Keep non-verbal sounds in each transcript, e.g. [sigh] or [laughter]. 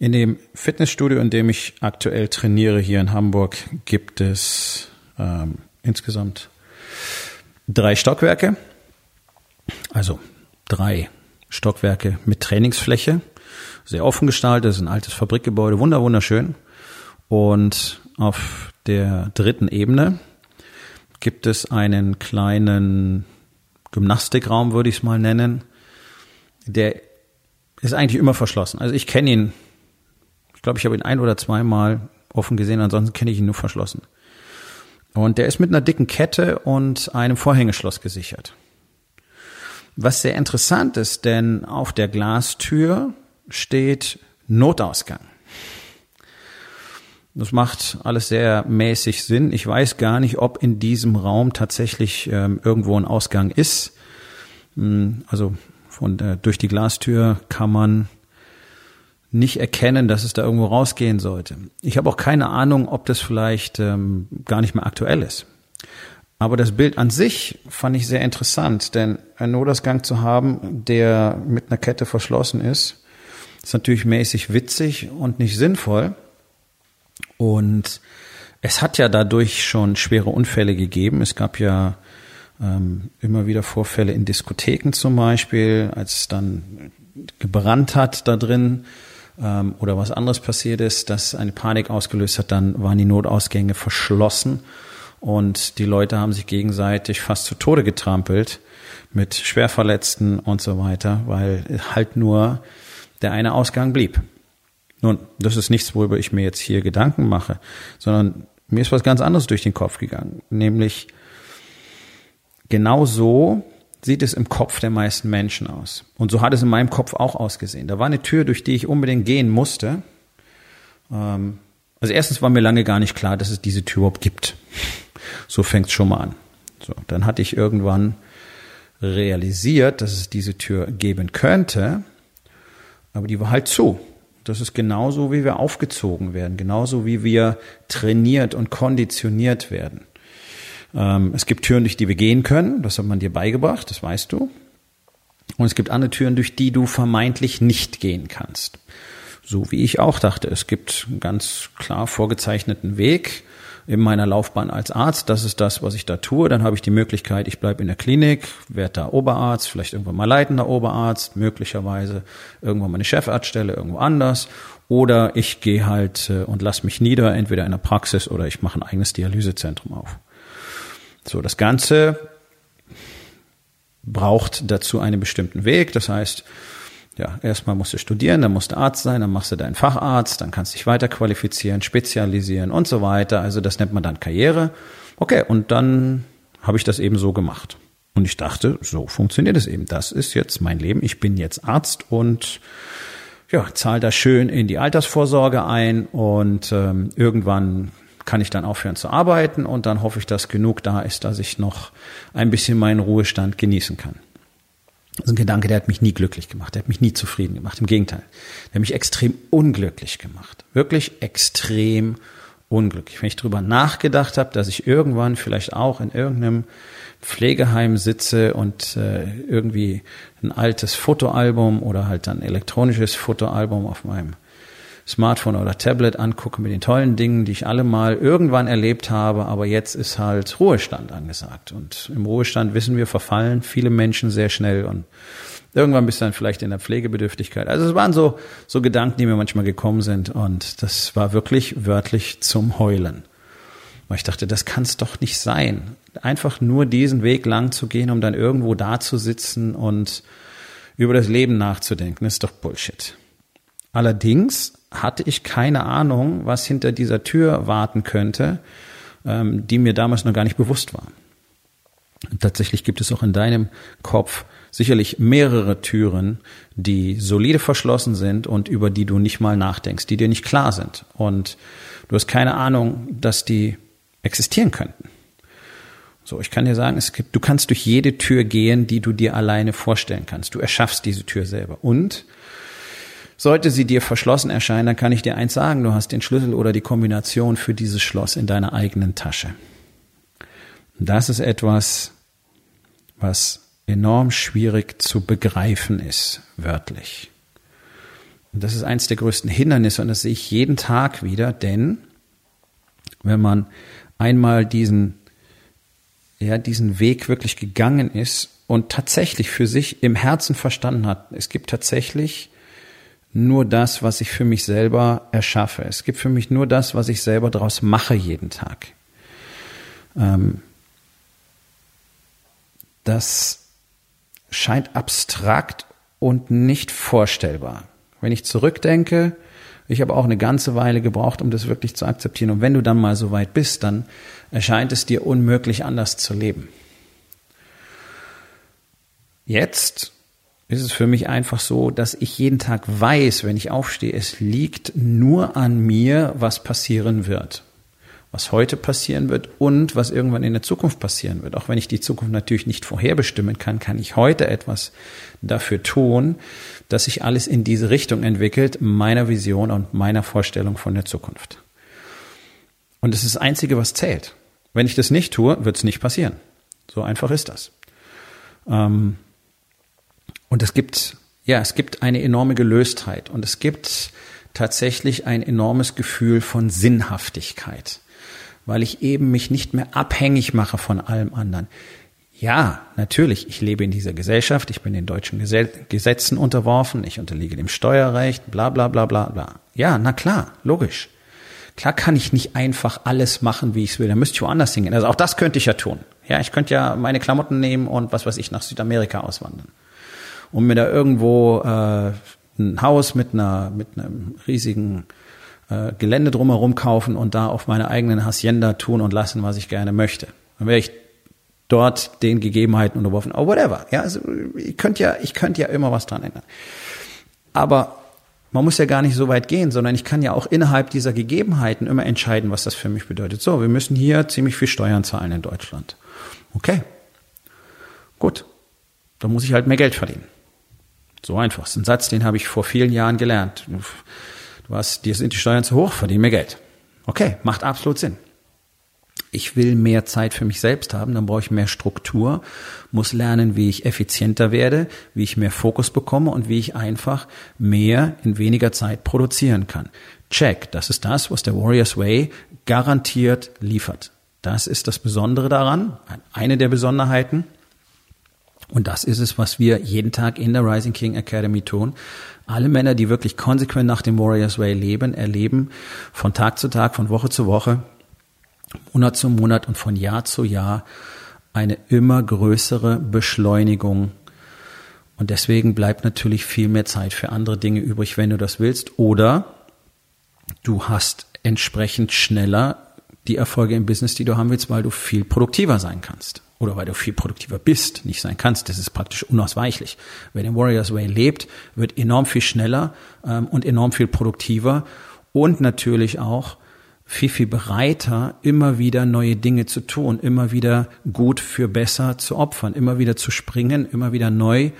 In dem Fitnessstudio, in dem ich aktuell trainiere hier in Hamburg, gibt es ähm, insgesamt drei Stockwerke. Also drei Stockwerke mit Trainingsfläche. Sehr offen gestaltet, ist ein altes Fabrikgebäude, wunder wunderschön. Und auf der dritten Ebene gibt es einen kleinen Gymnastikraum, würde ich es mal nennen. Der ist eigentlich immer verschlossen. Also ich kenne ihn ich glaube, ich habe ihn ein oder zweimal offen gesehen, ansonsten kenne ich ihn nur verschlossen. Und der ist mit einer dicken Kette und einem Vorhängeschloss gesichert. Was sehr interessant ist, denn auf der Glastür steht Notausgang. Das macht alles sehr mäßig Sinn. Ich weiß gar nicht, ob in diesem Raum tatsächlich ähm, irgendwo ein Ausgang ist. Hm, also von der, durch die Glastür kann man nicht erkennen, dass es da irgendwo rausgehen sollte. Ich habe auch keine Ahnung, ob das vielleicht ähm, gar nicht mehr aktuell ist. Aber das Bild an sich fand ich sehr interessant, denn einen Notausgang zu haben, der mit einer Kette verschlossen ist, ist natürlich mäßig witzig und nicht sinnvoll. Und es hat ja dadurch schon schwere Unfälle gegeben. Es gab ja ähm, immer wieder Vorfälle in Diskotheken zum Beispiel, als es dann gebrannt hat da drin ähm, oder was anderes passiert ist, das eine Panik ausgelöst hat, dann waren die Notausgänge verschlossen und die Leute haben sich gegenseitig fast zu Tode getrampelt mit Schwerverletzten und so weiter, weil halt nur der eine Ausgang blieb. Nun, das ist nichts, worüber ich mir jetzt hier Gedanken mache, sondern mir ist was ganz anderes durch den Kopf gegangen, nämlich genau so sieht es im Kopf der meisten Menschen aus. Und so hat es in meinem Kopf auch ausgesehen. Da war eine Tür, durch die ich unbedingt gehen musste. Ähm, also erstens war mir lange gar nicht klar, dass es diese Tür überhaupt gibt. So fängt es schon mal an. So, dann hatte ich irgendwann realisiert, dass es diese Tür geben könnte, aber die war halt zu. Das ist genauso, wie wir aufgezogen werden, genauso wie wir trainiert und konditioniert werden. Ähm, es gibt Türen, durch die wir gehen können, das hat man dir beigebracht, das weißt du. Und es gibt andere Türen, durch die du vermeintlich nicht gehen kannst. So wie ich auch dachte, es gibt einen ganz klar vorgezeichneten Weg in meiner Laufbahn als Arzt. Das ist das, was ich da tue. Dann habe ich die Möglichkeit, ich bleibe in der Klinik, werde da Oberarzt, vielleicht irgendwann mal leitender Oberarzt, möglicherweise irgendwann mal eine Chefarztstelle irgendwo anders. Oder ich gehe halt äh, und lass mich nieder, entweder in der Praxis oder ich mache ein eigenes Dialysezentrum auf. So, das Ganze braucht dazu einen bestimmten Weg. Das heißt, ja, erstmal musst du studieren, dann musst du Arzt sein, dann machst du deinen Facharzt, dann kannst du dich weiter qualifizieren, spezialisieren und so weiter. Also das nennt man dann Karriere. Okay, und dann habe ich das eben so gemacht. Und ich dachte, so funktioniert es eben. Das ist jetzt mein Leben. Ich bin jetzt Arzt und ja, zahle da schön in die Altersvorsorge ein und ähm, irgendwann kann ich dann aufhören zu arbeiten und dann hoffe ich, dass genug da ist, dass ich noch ein bisschen meinen Ruhestand genießen kann. Das ist ein Gedanke, der hat mich nie glücklich gemacht, der hat mich nie zufrieden gemacht. Im Gegenteil, der hat mich extrem unglücklich gemacht. Wirklich extrem unglücklich. Wenn ich darüber nachgedacht habe, dass ich irgendwann vielleicht auch in irgendeinem Pflegeheim sitze und äh, irgendwie ein altes Fotoalbum oder halt ein elektronisches Fotoalbum auf meinem Smartphone oder Tablet angucke mit den tollen Dingen, die ich alle mal irgendwann erlebt habe, aber jetzt ist halt Ruhestand angesagt. Und im Ruhestand wissen wir, verfallen viele Menschen sehr schnell und irgendwann bist du dann vielleicht in der Pflegebedürftigkeit. Also es waren so, so Gedanken, die mir manchmal gekommen sind und das war wirklich wörtlich zum Heulen. Weil ich dachte, das kann es doch nicht sein. Einfach nur diesen Weg lang zu gehen, um dann irgendwo da zu sitzen und über das Leben nachzudenken, ist doch Bullshit. Allerdings hatte ich keine Ahnung, was hinter dieser Tür warten könnte, ähm, die mir damals noch gar nicht bewusst war. Tatsächlich gibt es auch in deinem Kopf sicherlich mehrere Türen, die solide verschlossen sind und über die du nicht mal nachdenkst, die dir nicht klar sind. Und du hast keine Ahnung, dass die existieren könnten. So, ich kann dir sagen, es gibt, du kannst durch jede Tür gehen, die du dir alleine vorstellen kannst. Du erschaffst diese Tür selber. Und sollte sie dir verschlossen erscheinen, dann kann ich dir eins sagen, du hast den Schlüssel oder die Kombination für dieses Schloss in deiner eigenen Tasche. Das ist etwas, was enorm schwierig zu begreifen ist, wörtlich. Und das ist eins der größten Hindernisse und das sehe ich jeden Tag wieder, denn wenn man einmal diesen, ja, diesen Weg wirklich gegangen ist und tatsächlich für sich im Herzen verstanden hat, es gibt tatsächlich nur das, was ich für mich selber erschaffe. Es gibt für mich nur das, was ich selber daraus mache jeden Tag. Ähm, das scheint abstrakt und nicht vorstellbar. Wenn ich zurückdenke, ich habe auch eine ganze Weile gebraucht, um das wirklich zu akzeptieren. Und wenn du dann mal so weit bist, dann erscheint es dir unmöglich, anders zu leben. Jetzt ist es für mich einfach so, dass ich jeden Tag weiß, wenn ich aufstehe, es liegt nur an mir, was passieren wird was heute passieren wird und was irgendwann in der Zukunft passieren wird. Auch wenn ich die Zukunft natürlich nicht vorherbestimmen kann, kann ich heute etwas dafür tun, dass sich alles in diese Richtung entwickelt, meiner Vision und meiner Vorstellung von der Zukunft. Und es ist das Einzige, was zählt. Wenn ich das nicht tue, wird es nicht passieren. So einfach ist das. Ähm, und es gibt, ja, es gibt eine enorme Gelöstheit und es gibt tatsächlich ein enormes Gefühl von Sinnhaftigkeit weil ich eben mich nicht mehr abhängig mache von allem anderen. Ja, natürlich, ich lebe in dieser Gesellschaft, ich bin den deutschen Gesetzen unterworfen, ich unterliege dem Steuerrecht, bla bla bla bla bla. Ja, na klar, logisch. Klar kann ich nicht einfach alles machen, wie ich es will. Da müsste ich woanders hingehen. Also auch das könnte ich ja tun. Ja, ich könnte ja meine Klamotten nehmen und was weiß ich nach Südamerika auswandern. Und mir da irgendwo äh, ein Haus mit einer mit einem riesigen äh, Gelände drumherum kaufen und da auf meine eigenen Hacienda tun und lassen, was ich gerne möchte. Dann wäre ich dort den Gegebenheiten unterworfen. Oh, whatever. Ja, also ich könnte ja, ich könnte ja immer was dran ändern. Aber man muss ja gar nicht so weit gehen, sondern ich kann ja auch innerhalb dieser Gegebenheiten immer entscheiden, was das für mich bedeutet. So, wir müssen hier ziemlich viel Steuern zahlen in Deutschland. Okay. Gut. Dann muss ich halt mehr Geld verdienen. So einfach. Das ist ein Satz, den habe ich vor vielen Jahren gelernt was, dir sind die Steuern zu hoch, verdiene mehr Geld. Okay, macht absolut Sinn. Ich will mehr Zeit für mich selbst haben, dann brauche ich mehr Struktur, muss lernen, wie ich effizienter werde, wie ich mehr Fokus bekomme und wie ich einfach mehr in weniger Zeit produzieren kann. Check, das ist das, was der Warriors Way garantiert liefert. Das ist das Besondere daran, eine der Besonderheiten. Und das ist es, was wir jeden Tag in der Rising King Academy tun. Alle Männer, die wirklich konsequent nach dem Warriors Way leben, erleben von Tag zu Tag, von Woche zu Woche, Monat zu Monat und von Jahr zu Jahr eine immer größere Beschleunigung. Und deswegen bleibt natürlich viel mehr Zeit für andere Dinge übrig, wenn du das willst. Oder du hast entsprechend schneller die Erfolge im Business, die du haben willst, weil du viel produktiver sein kannst oder weil du viel produktiver bist, nicht sein kannst. Das ist praktisch unausweichlich. Wer den Warriors Way lebt, wird enorm viel schneller ähm, und enorm viel produktiver und natürlich auch viel, viel bereiter, immer wieder neue Dinge zu tun, immer wieder gut für besser zu opfern, immer wieder zu springen, immer wieder neu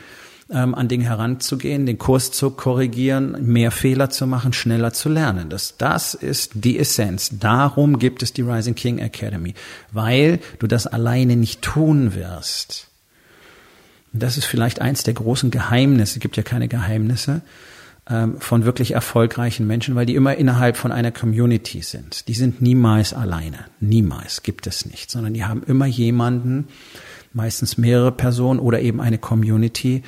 ähm, an Dinge heranzugehen, den Kurs zu korrigieren, mehr Fehler zu machen, schneller zu lernen. Das, das ist die Essenz. Darum gibt es die Rising King Academy, weil du das alleine nicht tun wirst. das ist vielleicht eins der großen Geheimnisse. Es gibt ja keine Geheimnisse ähm, von wirklich erfolgreichen Menschen, weil die immer innerhalb von einer Community sind. Die sind niemals alleine. Niemals gibt es nicht, sondern die haben immer jemanden, meistens mehrere Personen oder eben eine Community,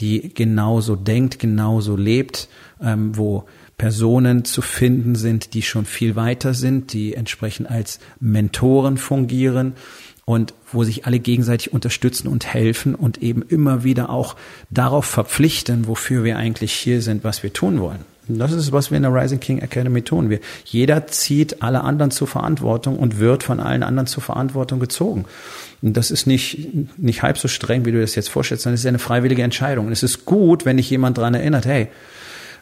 die genauso denkt, genauso lebt, ähm, wo Personen zu finden sind, die schon viel weiter sind, die entsprechend als Mentoren fungieren und wo sich alle gegenseitig unterstützen und helfen und eben immer wieder auch darauf verpflichten, wofür wir eigentlich hier sind, was wir tun wollen. Und das ist, was wir in der Rising King Academy tun. Wir, jeder zieht alle anderen zur Verantwortung und wird von allen anderen zur Verantwortung gezogen. Und das ist nicht, nicht halb so streng, wie du das jetzt vorstellst, sondern es ist eine freiwillige Entscheidung. Und es ist gut, wenn dich jemand daran erinnert, hey,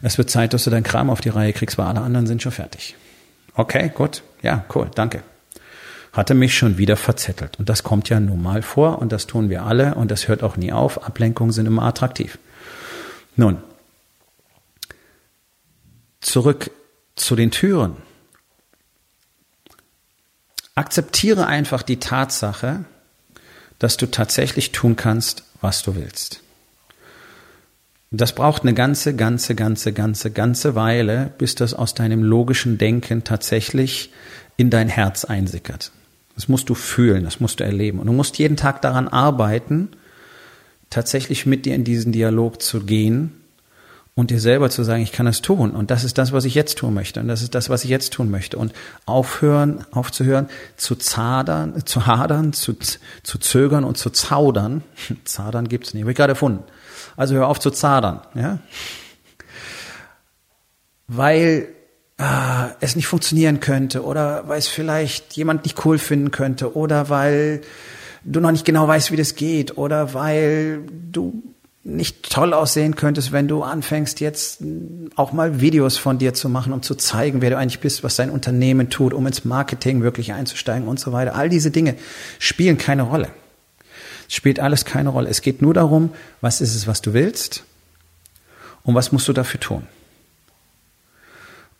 es wird Zeit, dass du deinen Kram auf die Reihe kriegst, weil alle anderen sind schon fertig. Okay, gut. Ja, cool, danke. Hatte mich schon wieder verzettelt. Und das kommt ja nun mal vor und das tun wir alle und das hört auch nie auf. Ablenkungen sind immer attraktiv. Nun, zurück zu den Türen. Akzeptiere einfach die Tatsache, dass du tatsächlich tun kannst, was du willst. Das braucht eine ganze, ganze, ganze, ganze, ganze Weile, bis das aus deinem logischen Denken tatsächlich in dein Herz einsickert. Das musst du fühlen, das musst du erleben. Und du musst jeden Tag daran arbeiten, tatsächlich mit dir in diesen Dialog zu gehen und dir selber zu sagen, ich kann das tun. Und das ist das, was ich jetzt tun möchte. Und das ist das, was ich jetzt tun möchte. Und aufhören, aufzuhören, zu zadern, zu hadern, zu, zu zögern und zu zaudern. [laughs] Zadern gibt's nicht, habe ich gerade erfunden. Also hör auf zu zadern, ja. Weil ah, es nicht funktionieren könnte oder weil es vielleicht jemand nicht cool finden könnte oder weil du noch nicht genau weißt, wie das geht oder weil du nicht toll aussehen könntest, wenn du anfängst, jetzt auch mal Videos von dir zu machen, um zu zeigen, wer du eigentlich bist, was dein Unternehmen tut, um ins Marketing wirklich einzusteigen und so weiter. All diese Dinge spielen keine Rolle. Es spielt alles keine Rolle. Es geht nur darum, was ist es, was du willst und was musst du dafür tun.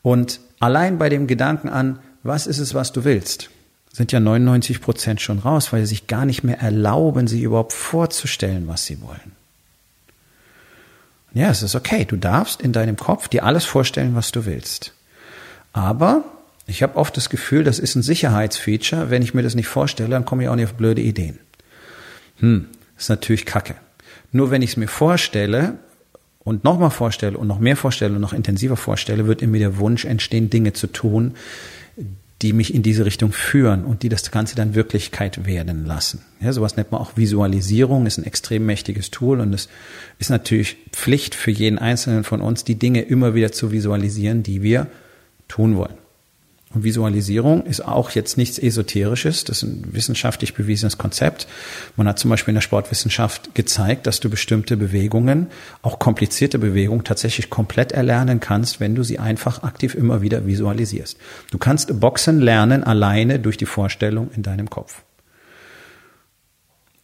Und allein bei dem Gedanken an, was ist es, was du willst, sind ja 99 Prozent schon raus, weil sie sich gar nicht mehr erlauben, sie überhaupt vorzustellen, was sie wollen. Ja, es ist okay. Du darfst in deinem Kopf dir alles vorstellen, was du willst. Aber ich habe oft das Gefühl, das ist ein Sicherheitsfeature. Wenn ich mir das nicht vorstelle, dann komme ich auch nicht auf blöde Ideen. Hm, ist natürlich Kacke. Nur wenn ich es mir vorstelle und nochmal vorstelle und noch mehr vorstelle und noch intensiver vorstelle, wird in mir der Wunsch entstehen, Dinge zu tun, die mich in diese Richtung führen und die das Ganze dann Wirklichkeit werden lassen. Ja, sowas nennt man auch Visualisierung, ist ein extrem mächtiges Tool und es ist natürlich Pflicht für jeden Einzelnen von uns, die Dinge immer wieder zu visualisieren, die wir tun wollen. Und Visualisierung ist auch jetzt nichts Esoterisches, das ist ein wissenschaftlich bewiesenes Konzept. Man hat zum Beispiel in der Sportwissenschaft gezeigt, dass du bestimmte Bewegungen, auch komplizierte Bewegungen, tatsächlich komplett erlernen kannst, wenn du sie einfach aktiv immer wieder visualisierst. Du kannst Boxen lernen alleine durch die Vorstellung in deinem Kopf.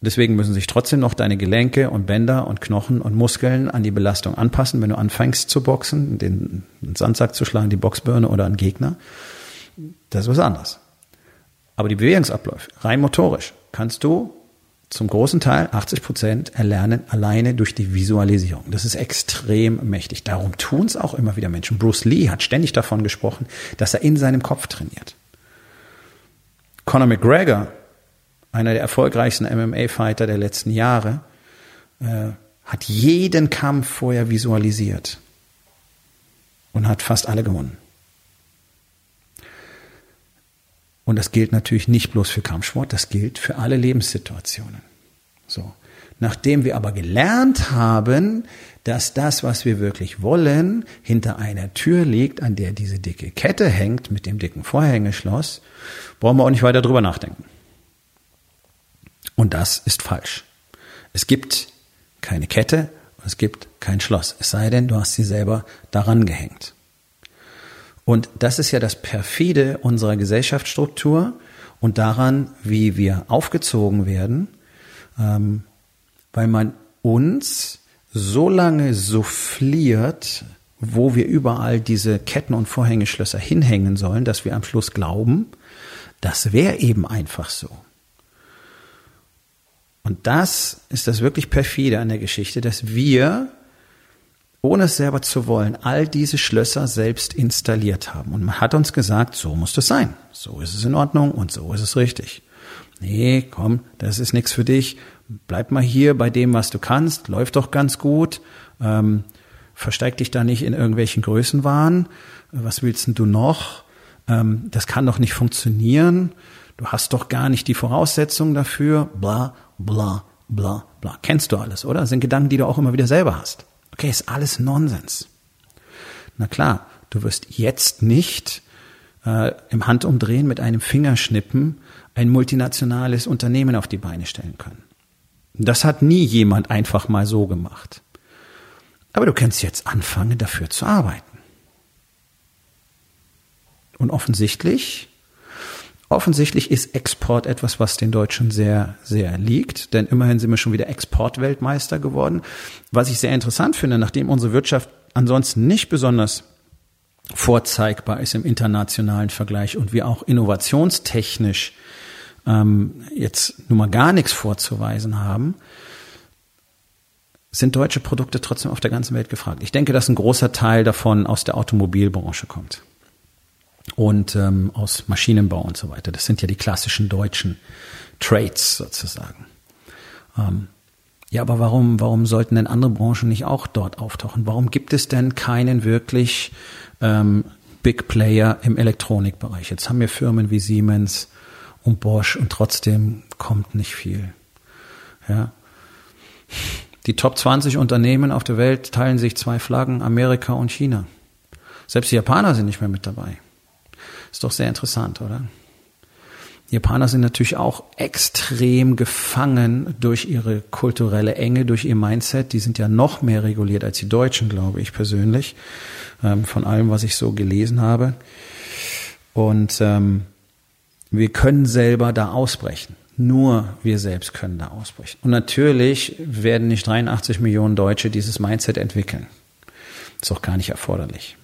Deswegen müssen sich trotzdem noch deine Gelenke und Bänder und Knochen und Muskeln an die Belastung anpassen, wenn du anfängst zu boxen, den Sandsack zu schlagen, die Boxbirne oder einen Gegner. Das ist was anderes. Aber die Bewegungsabläufe, rein motorisch, kannst du zum großen Teil 80 Prozent erlernen alleine durch die Visualisierung. Das ist extrem mächtig. Darum tun es auch immer wieder Menschen. Bruce Lee hat ständig davon gesprochen, dass er in seinem Kopf trainiert. Conor McGregor, einer der erfolgreichsten MMA-Fighter der letzten Jahre, äh, hat jeden Kampf vorher visualisiert und hat fast alle gewonnen. Und das gilt natürlich nicht bloß für Kampfsport, das gilt für alle Lebenssituationen. So. Nachdem wir aber gelernt haben, dass das, was wir wirklich wollen, hinter einer Tür liegt, an der diese dicke Kette hängt mit dem dicken Vorhängeschloss, brauchen wir auch nicht weiter drüber nachdenken. Und das ist falsch. Es gibt keine Kette, es gibt kein Schloss. Es sei denn, du hast sie selber daran gehängt. Und das ist ja das perfide unserer Gesellschaftsstruktur und daran, wie wir aufgezogen werden, ähm, weil man uns so lange souffliert, wo wir überall diese Ketten und Vorhängeschlösser hinhängen sollen, dass wir am Schluss glauben, das wäre eben einfach so. Und das ist das wirklich perfide an der Geschichte, dass wir ohne es selber zu wollen, all diese Schlösser selbst installiert haben. Und man hat uns gesagt, so muss das sein. So ist es in Ordnung und so ist es richtig. Nee, komm, das ist nichts für dich. Bleib mal hier bei dem, was du kannst. Läuft doch ganz gut. Ähm, versteig dich da nicht in irgendwelchen Größenwahn. Was willst denn du noch? Ähm, das kann doch nicht funktionieren. Du hast doch gar nicht die Voraussetzungen dafür. Bla, bla, bla, bla. Kennst du alles, oder? Das sind Gedanken, die du auch immer wieder selber hast. Okay, ist alles Nonsens. Na klar, du wirst jetzt nicht äh, im Handumdrehen mit einem Fingerschnippen ein multinationales Unternehmen auf die Beine stellen können. Das hat nie jemand einfach mal so gemacht. Aber du kannst jetzt anfangen, dafür zu arbeiten. Und offensichtlich, offensichtlich ist Export etwas, was den Deutschen sehr, sehr liegt, denn immerhin sind wir schon wieder Exportweltmeister geworden. Was ich sehr interessant finde, nachdem unsere Wirtschaft ansonsten nicht besonders vorzeigbar ist im internationalen Vergleich und wir auch innovationstechnisch ähm, jetzt nun mal gar nichts vorzuweisen haben, sind deutsche Produkte trotzdem auf der ganzen Welt gefragt. Ich denke, dass ein großer Teil davon aus der Automobilbranche kommt und ähm, aus Maschinenbau und so weiter. Das sind ja die klassischen deutschen Trades sozusagen. Ähm, ja, aber warum, warum sollten denn andere Branchen nicht auch dort auftauchen? Warum gibt es denn keinen wirklich ähm, Big Player im Elektronikbereich? Jetzt haben wir Firmen wie Siemens und Bosch und trotzdem kommt nicht viel. Ja. Die Top 20 Unternehmen auf der Welt teilen sich zwei Flaggen, Amerika und China. Selbst die Japaner sind nicht mehr mit dabei. Ist doch sehr interessant, oder? Japaner sind natürlich auch extrem gefangen durch ihre kulturelle Enge, durch ihr Mindset. Die sind ja noch mehr reguliert als die Deutschen, glaube ich persönlich, ähm, von allem, was ich so gelesen habe. Und ähm, wir können selber da ausbrechen. Nur wir selbst können da ausbrechen. Und natürlich werden nicht 83 Millionen Deutsche dieses Mindset entwickeln. Ist auch gar nicht erforderlich.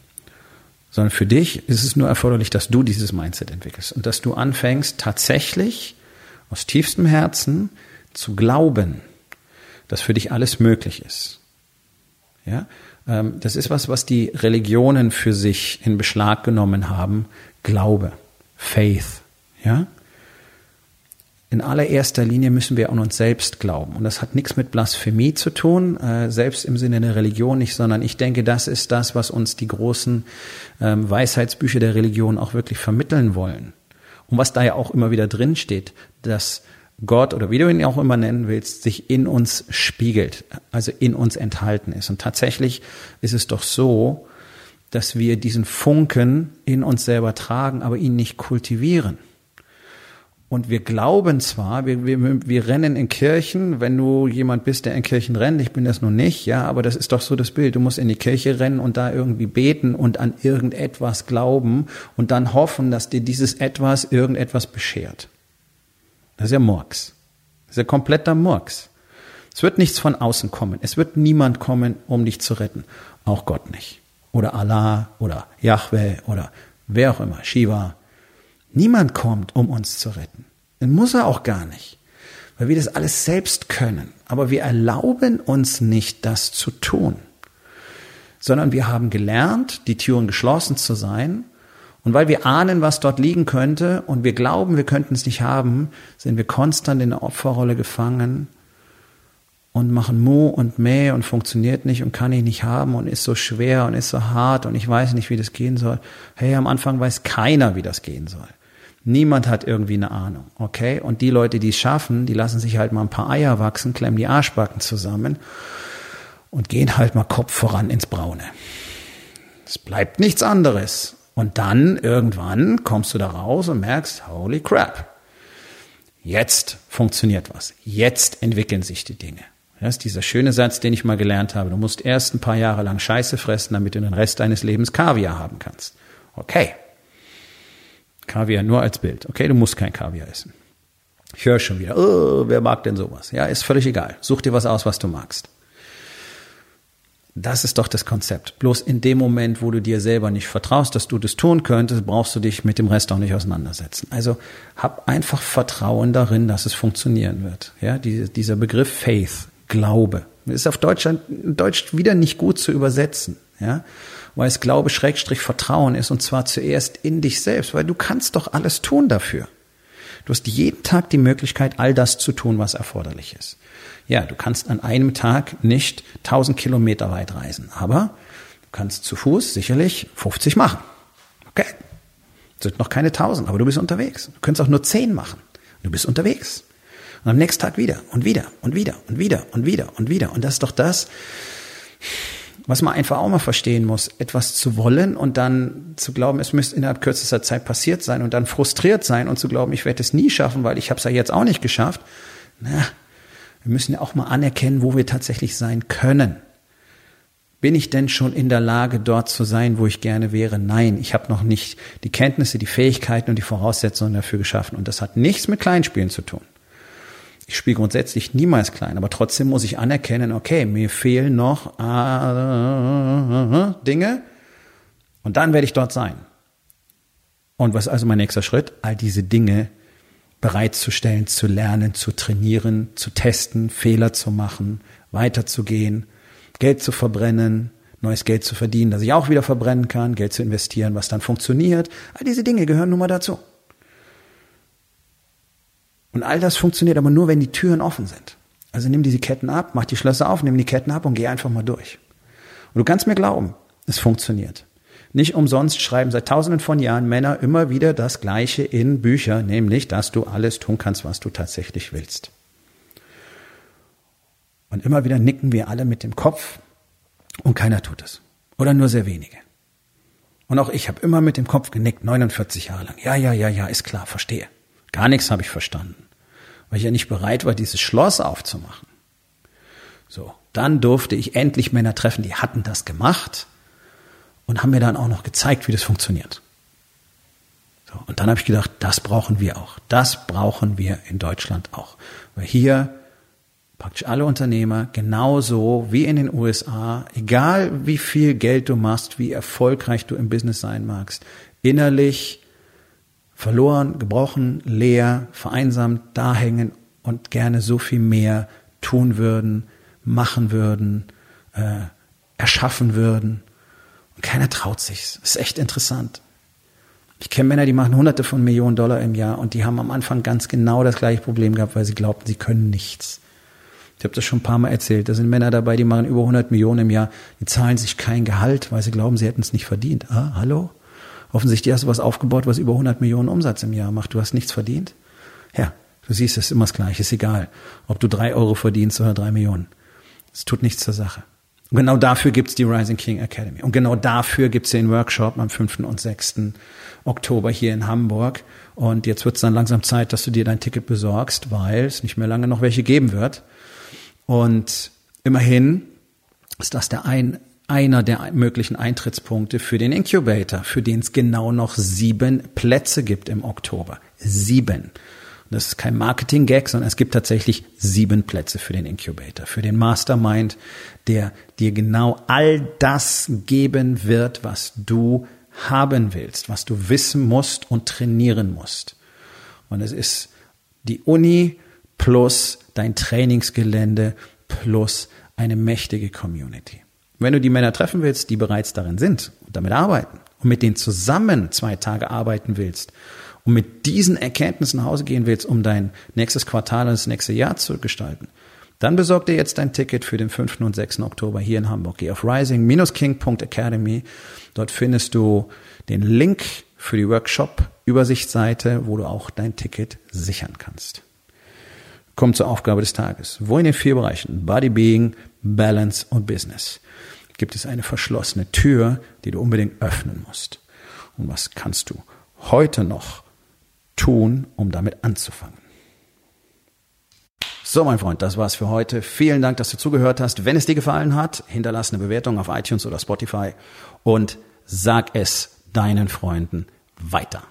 Sondern für dich ist es nur erforderlich, dass du dieses Mindset entwickelst und dass du anfängst, tatsächlich aus tiefstem Herzen zu glauben, dass für dich alles möglich ist. Ja, ähm, das ist was, was die Religionen für sich in Beschlag genommen haben. Glaube, Faith. Ja, in allererster Linie müssen wir an uns selbst glauben. Und das hat nichts mit Blasphemie zu tun, äh, selbst im Sinne der Religion nicht, sondern ich denke, das ist das, was uns die großen ähm, Weisheitsbücher der Religion auch wirklich vermitteln wollen. Und was da ja auch immer wieder drin steht, dass Gott oder wie du ihn auch immer nennen willst, sich in uns spiegelt, also in uns enthalten ist. Und tatsächlich ist es doch so, dass wir diesen Funken in uns selber tragen, aber ihn nicht kultivieren. Und wir glauben zwar, wir, wir, wir rennen in Kirchen, wenn du jemand bist, der in Kirchen rennt, ich bin das nun nicht, ja, aber das ist doch so das Bild. Du musst in die Kirche rennen und da irgendwie beten und an irgendetwas glauben und dann hoffen, dass dir dieses etwas irgendetwas beschert. Das ist ja Murks. Das ist ja kompletter Murks. Es wird nichts von außen kommen. Es wird niemand kommen, um dich zu retten. Auch Gott nicht. Oder Allah oder Yahweh oder wer auch immer, Shiva, Niemand kommt, um uns zu retten. Den muss er auch gar nicht, weil wir das alles selbst können. Aber wir erlauben uns nicht, das zu tun, sondern wir haben gelernt, die Türen geschlossen zu sein. Und weil wir ahnen, was dort liegen könnte und wir glauben, wir könnten es nicht haben, sind wir konstant in der Opferrolle gefangen und machen Mu und Meh und funktioniert nicht und kann ich nicht haben und ist so schwer und ist so hart und ich weiß nicht, wie das gehen soll. Hey, am Anfang weiß keiner, wie das gehen soll. Niemand hat irgendwie eine Ahnung, okay? Und die Leute, die es schaffen, die lassen sich halt mal ein paar Eier wachsen, klemmen die Arschbacken zusammen und gehen halt mal Kopf voran ins Braune. Es bleibt nichts anderes. Und dann irgendwann kommst du da raus und merkst, holy crap. Jetzt funktioniert was. Jetzt entwickeln sich die Dinge. Das ist dieser schöne Satz, den ich mal gelernt habe. Du musst erst ein paar Jahre lang Scheiße fressen, damit du den Rest deines Lebens Kaviar haben kannst. Okay, Kaviar nur als Bild. Okay, du musst kein Kaviar essen. Ich höre schon wieder, oh, wer mag denn sowas? Ja, ist völlig egal. Such dir was aus, was du magst. Das ist doch das Konzept. Bloß in dem Moment, wo du dir selber nicht vertraust, dass du das tun könntest, brauchst du dich mit dem Rest auch nicht auseinandersetzen. Also hab einfach Vertrauen darin, dass es funktionieren wird. Ja, dieser Begriff Faith, Glaube, ist auf Deutschland, Deutsch wieder nicht gut zu übersetzen. Ja, weil es Glaube Schrägstrich Vertrauen ist und zwar zuerst in dich selbst, weil du kannst doch alles tun dafür. Du hast jeden Tag die Möglichkeit, all das zu tun, was erforderlich ist. Ja, du kannst an einem Tag nicht 1000 Kilometer weit reisen, aber du kannst zu Fuß sicherlich 50 machen. Okay. Das sind noch keine 1000, aber du bist unterwegs. Du könntest auch nur 10 machen. Du bist unterwegs. Und am nächsten Tag wieder und wieder und wieder und wieder und wieder und wieder. Und das ist doch das, Was man einfach auch mal verstehen muss, etwas zu wollen und dann zu glauben, es müsste innerhalb kürzester Zeit passiert sein und dann frustriert sein und zu glauben, ich werde es nie schaffen, weil ich habe es ja jetzt auch nicht geschafft. Na, wir müssen ja auch mal anerkennen, wo wir tatsächlich sein können. Bin ich denn schon in der Lage, dort zu sein, wo ich gerne wäre? Nein, ich habe noch nicht die Kenntnisse, die Fähigkeiten und die Voraussetzungen dafür geschaffen. Und das hat nichts mit Kleinspielen zu tun. Ich spiele grundsätzlich niemals klein, aber trotzdem muss ich anerkennen, okay, mir fehlen noch äh, Dinge und dann werde ich dort sein. Und was ist also mein nächster Schritt? All diese Dinge bereitzustellen, zu lernen, zu trainieren, zu testen, Fehler zu machen, weiterzugehen, Geld zu verbrennen, neues Geld zu verdienen, das ich auch wieder verbrennen kann, Geld zu investieren, was dann funktioniert. All diese Dinge gehören nun mal dazu. Und all das funktioniert aber nur, wenn die Türen offen sind. Also nimm diese Ketten ab, mach die Schlösser auf, nimm die Ketten ab und geh einfach mal durch. Und du kannst mir glauben, es funktioniert. Nicht umsonst schreiben seit tausenden von Jahren Männer immer wieder das Gleiche in Bücher, nämlich, dass du alles tun kannst, was du tatsächlich willst. Und immer wieder nicken wir alle mit dem Kopf und keiner tut es. Oder nur sehr wenige. Und auch ich habe immer mit dem Kopf genickt, 49 Jahre lang. Ja, ja, ja, ja, ist klar, verstehe. Gar nichts habe ich verstanden, weil ich ja nicht bereit war, dieses Schloss aufzumachen. So, dann durfte ich endlich Männer treffen, die hatten das gemacht und haben mir dann auch noch gezeigt, wie das funktioniert. So, und dann habe ich gedacht, das brauchen wir auch. Das brauchen wir in Deutschland auch. Weil hier praktisch alle Unternehmer genauso wie in den USA, egal wie viel Geld du machst, wie erfolgreich du im Business sein magst, innerlich verloren, gebrochen, leer, vereinsamt da hängen und gerne so viel mehr tun würden, machen würden, äh, erschaffen würden. Und keiner traut sich. Das ist echt interessant. Ich kenne Männer, die machen hunderte von Millionen Dollar im Jahr und die haben am Anfang ganz genau das gleiche Problem gehabt, weil sie glaubten, sie können nichts. Ich habe das schon ein paar Mal erzählt. Da sind Männer dabei, die machen über 100 Millionen im Jahr, die zahlen sich kein Gehalt, weil sie glauben, sie hätten es nicht verdient. Ah, hallo? Offensichtlich hast du was aufgebaut, was über 100 Millionen Umsatz im Jahr macht. Du hast nichts verdient. Ja, du siehst, es ist immer das Gleiche. Ist egal, ob du drei Euro verdienst oder drei Millionen. Es tut nichts zur Sache. Und genau dafür gibt's die Rising King Academy. Und genau dafür gibt's den Workshop am 5. und 6. Oktober hier in Hamburg. Und jetzt wird's dann langsam Zeit, dass du dir dein Ticket besorgst, weil es nicht mehr lange noch welche geben wird. Und immerhin ist das der ein, einer der möglichen Eintrittspunkte für den Incubator, für den es genau noch sieben Plätze gibt im Oktober. Sieben. Das ist kein Marketing-Gag, sondern es gibt tatsächlich sieben Plätze für den Incubator, für den Mastermind, der dir genau all das geben wird, was du haben willst, was du wissen musst und trainieren musst. Und es ist die Uni plus dein Trainingsgelände plus eine mächtige Community. Wenn du die Männer treffen willst, die bereits darin sind und damit arbeiten und mit denen zusammen zwei Tage arbeiten willst und mit diesen Erkenntnissen nach Hause gehen willst, um dein nächstes Quartal und das nächste Jahr zu gestalten, dann besorg dir jetzt dein Ticket für den 5. und 6. Oktober hier in Hamburg. Geh auf rising-king.academy. Dort findest du den Link für die Workshop-Übersichtsseite, wo du auch dein Ticket sichern kannst. Komm zur Aufgabe des Tages. Wo in den vier Bereichen Body, Being, Balance und Business gibt es eine verschlossene Tür, die du unbedingt öffnen musst. Und was kannst du heute noch tun, um damit anzufangen? So, mein Freund, das war's für heute. Vielen Dank, dass du zugehört hast. Wenn es dir gefallen hat, hinterlass eine Bewertung auf iTunes oder Spotify und sag es deinen Freunden weiter.